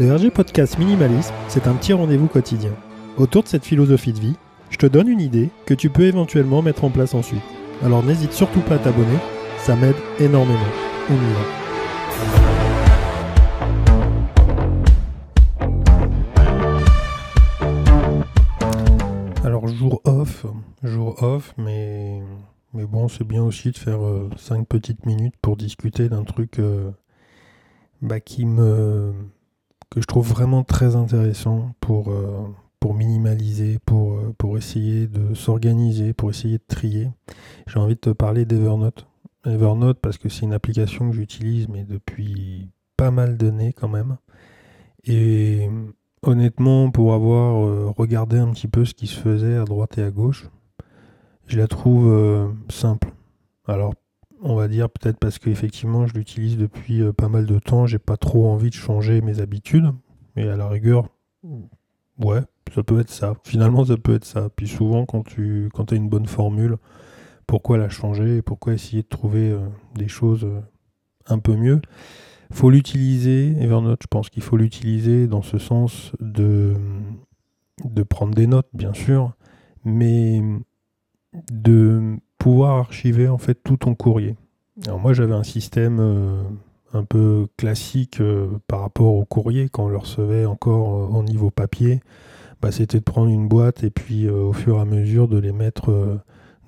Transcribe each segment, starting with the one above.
Le RG Podcast Minimalisme, c'est un petit rendez-vous quotidien. Autour de cette philosophie de vie, je te donne une idée que tu peux éventuellement mettre en place ensuite. Alors n'hésite surtout pas à t'abonner, ça m'aide énormément. On y va. Alors jour off, jour off, mais, mais bon, c'est bien aussi de faire 5 petites minutes pour discuter d'un truc euh, bah, qui me que je trouve vraiment très intéressant pour, euh, pour minimaliser, pour, euh, pour essayer de s'organiser, pour essayer de trier. J'ai envie de te parler d'Evernote. Evernote parce que c'est une application que j'utilise mais depuis pas mal d'années quand même. Et honnêtement, pour avoir euh, regardé un petit peu ce qui se faisait à droite et à gauche, je la trouve simple. Alors, on va dire peut-être parce qu'effectivement, je l'utilise depuis euh, pas mal de temps, j'ai pas trop envie de changer mes habitudes, mais à la rigueur, ouais, ça peut être ça. Finalement, ça peut être ça. Puis souvent, quand tu quand as une bonne formule, pourquoi la changer pourquoi essayer de trouver des choses un peu mieux? Faut l'utiliser, Evernote, je pense qu'il faut l'utiliser dans ce sens de prendre des notes, bien sûr, mais de pouvoir archiver en fait tout ton courrier. Alors moi j'avais un système euh, un peu classique euh, par rapport au courrier quand on le recevait encore euh, au niveau papier. Bah, c'était de prendre une boîte et puis au fur et à mesure de les mettre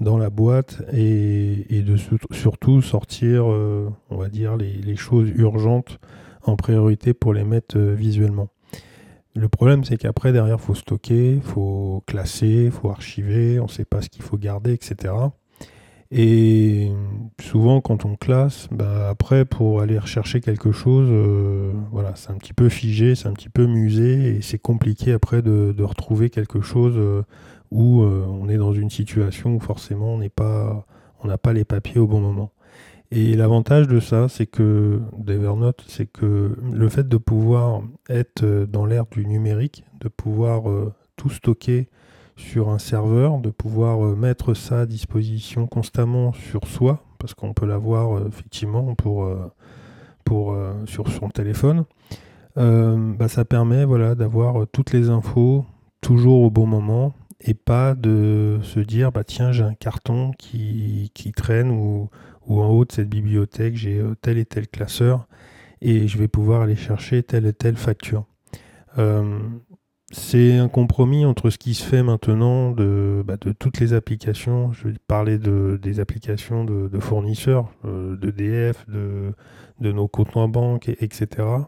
dans la boîte et, de surtout sortir, euh, on va dire, les, choses urgentes en priorité pour les mettre euh, visuellement. Le problème, c'est qu'après, derrière, faut stocker, faut classer, faut archiver, on ne sait pas ce qu'il faut garder, etc. Et souvent, quand on classe, bah, après, pour aller rechercher quelque chose, euh, voilà, c'est un petit peu figé, c'est un petit peu musé, et c'est compliqué après de, retrouver quelque chose où euh, on est dans une situation où forcément on n'est pas, on n'a pas les papiers au bon moment. Et l'avantage de ça, c'est que d'Evernote, c'est que le fait de pouvoir être dans l'ère du numérique, de pouvoir euh, tout stocker sur un serveur, de pouvoir euh, mettre ça à disposition constamment sur soi, parce qu'on peut l'avoir effectivement pour, pour, sur son téléphone, bah, ça permet voilà, d'avoir toutes les infos toujours au bon moment et pas de se dire bah tiens j'ai un carton qui, traîne ou, en haut de cette bibliothèque j'ai euh, tel et tel classeur et je vais pouvoir aller chercher telle et telle facture. Euh, c'est un compromis entre ce qui se fait maintenant de, bah, toutes les applications. Je vais parler de, des applications de, fournisseurs, euh, de DF, de, nos comptes en banque, etc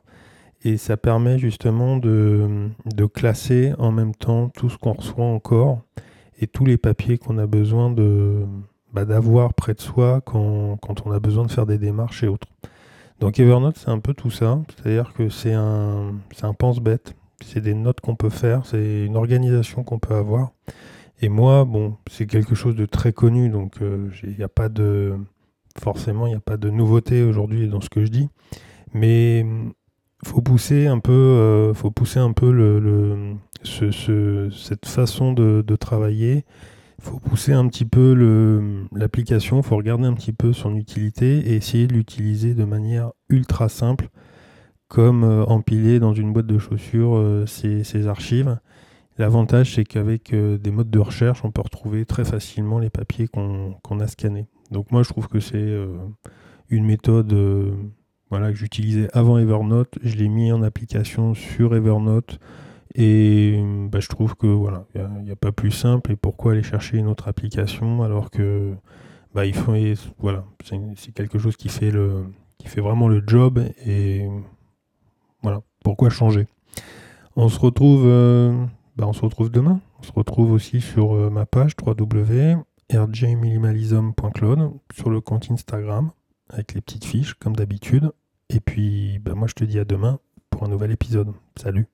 et ça permet justement de, classer en même temps tout ce qu'on reçoit encore et tous les papiers qu'on a besoin de bah, d'avoir près de soi quand, on a besoin de faire des démarches et autres. Donc Evernote, c'est un peu tout ça, c'est-à-dire que c'est un, un pense-bête, c'est des notes qu'on peut faire, c'est une organisation qu'on peut avoir. Et moi, bon, c'est quelque chose de très connu, donc euh, il n'y a pas de forcément il n'y a pas de nouveauté aujourd'hui dans ce que je dis, mais faut pousser un peu, euh, faut pousser un peu cette façon de, travailler. Il faut pousser un petit peu l'application, il faut regarder un petit peu son utilité et essayer de l'utiliser de manière ultra simple, comme euh, empiler dans une boîte de chaussures euh, ses, archives. L'avantage, c'est qu'avec des modes de recherche, on peut retrouver très facilement les papiers qu'on a scannés. Donc moi, je trouve que c'est une méthode voilà, que j'utilisais avant Evernote. Je l'ai mis en application sur Evernote. Et bah, je trouve que voilà, il n'y a, pas plus simple. Et pourquoi aller chercher une autre application alors que bah, voilà, c'est quelque chose qui fait, le, qui fait vraiment le job. Et voilà, pourquoi changer? On se retrouve, euh, bah, on se retrouve demain. On se retrouve aussi sur euh, ma page www.rjminimalism.cloud sur le compte Instagram avec les petites fiches comme d'habitude. Et puis, bah, moi, je te dis à demain pour un nouvel épisode. Salut